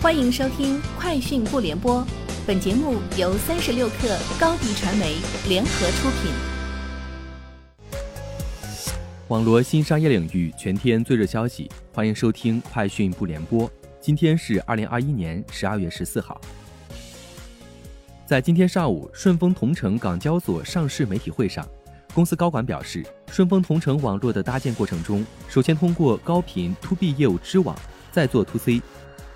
欢迎收听《快讯不联播》，本节目由三十六克高低传媒联合出品。网罗新商业领域全天最热消息，欢迎收听《快讯不联播》。今天是二零二一年十二月十四号。在今天上午，顺丰同城港交所上市媒体会上，公司高管表示，顺丰同城网络的搭建过程中，首先通过高频 To B 业务织网，再做 To C。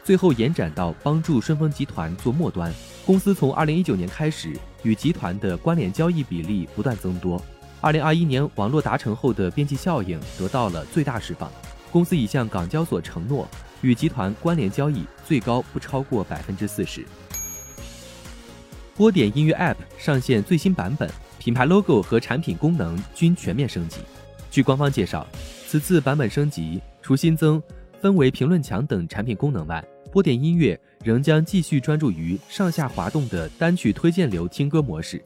最后延展到帮助顺丰集团做末端。公司从二零一九年开始与集团的关联交易比例不断增多。二零二一年网络达成后的边际效应得到了最大释放。公司已向港交所承诺，与集团关联交易最高不超过百分之四十。波点音乐 App 上线最新版本，品牌 logo 和产品功能均全面升级。据官方介绍，此次版本升级除新增氛围评论墙等产品功能外，波点音乐仍将继续专注于上下滑动的单曲推荐流听歌模式，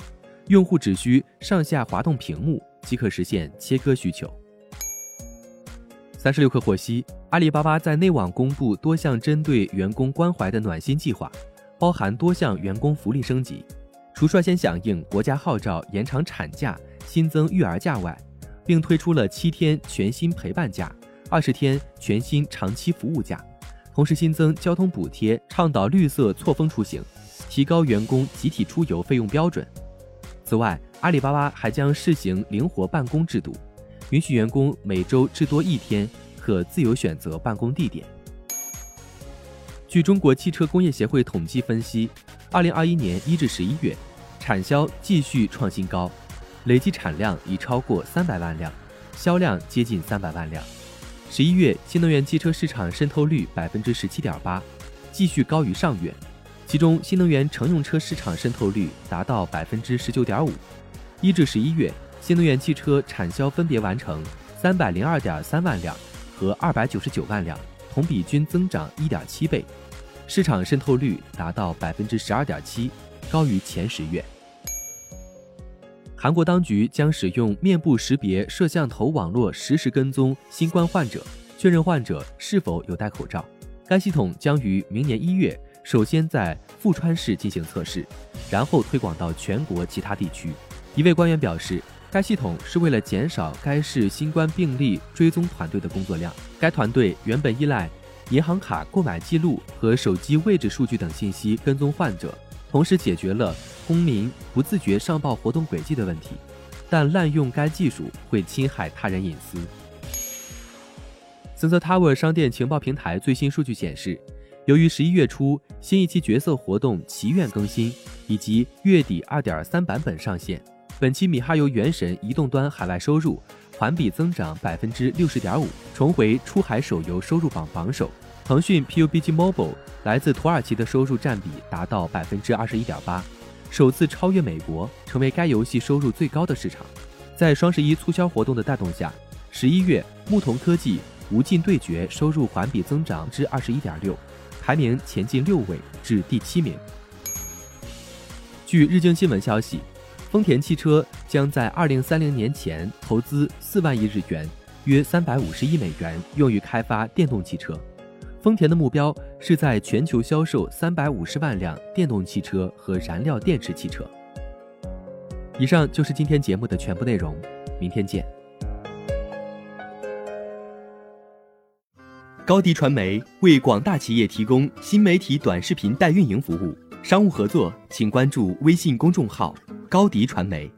用户只需上下滑动屏幕即可实现切歌需求。三十六氪获悉，阿里巴巴在内网公布多项针对员工关怀的暖心计划，包含多项员工福利升级，除率先响应国家号召延长产假、新增育儿假外，并推出了七天全新陪伴假、二十天全新长期服务假。同时新增交通补贴，倡导绿色错峰出行，提高员工集体出游费用标准。此外，阿里巴巴还将试行灵活办公制度，允许员工每周至多一天可自由选择办公地点。据中国汽车工业协会统计分析，二零二一年一至十一月，产销继续创新高，累计产量已超过三百万辆，销量接近三百万辆。十一月新能源汽车市场渗透率百分之十七点八，继续高于上月。其中，新能源乘用车市场渗透率达到百分之十九点五。一至十一月，新能源汽车产销分别完成三百零二点三万辆和二百九十九万辆，同比均增长一点七倍，市场渗透率达到百分之十二点七，高于前十月。韩国当局将使用面部识别摄像头网络实时跟踪新冠患者，确认患者是否有戴口罩。该系统将于明年一月首先在富川市进行测试，然后推广到全国其他地区。一位官员表示，该系统是为了减少该市新冠病例追踪团队的工作量。该团队原本依赖银行卡购买记录和手机位置数据等信息跟踪患者，同时解决了。公民不自觉上报活动轨迹的问题，但滥用该技术会侵害他人隐私。Sensor Tower 商店情报平台最新数据显示，由于十一月初新一期角色活动祈愿更新以及月底二点三版本上线，本期米哈游原神移动端海外收入环比增长百分之六十点五，重回出海手游收入榜榜首。腾讯 PUBG Mobile 来自土耳其的收入占比达到百分之二十一点八。首次超越美国，成为该游戏收入最高的市场。在双十一促销活动的带动下，十一月牧童科技《无尽对决》收入环比增长至二十一点六，排名前进六位至第七名。据日经新闻消息，丰田汽车将在二零三零年前投资四万亿日元，约三百五十亿美元，用于开发电动汽车。丰田的目标是在全球销售三百五十万辆电动汽车和燃料电池汽车。以上就是今天节目的全部内容，明天见。高迪传媒为广大企业提供新媒体短视频代运营服务，商务合作请关注微信公众号高迪传媒。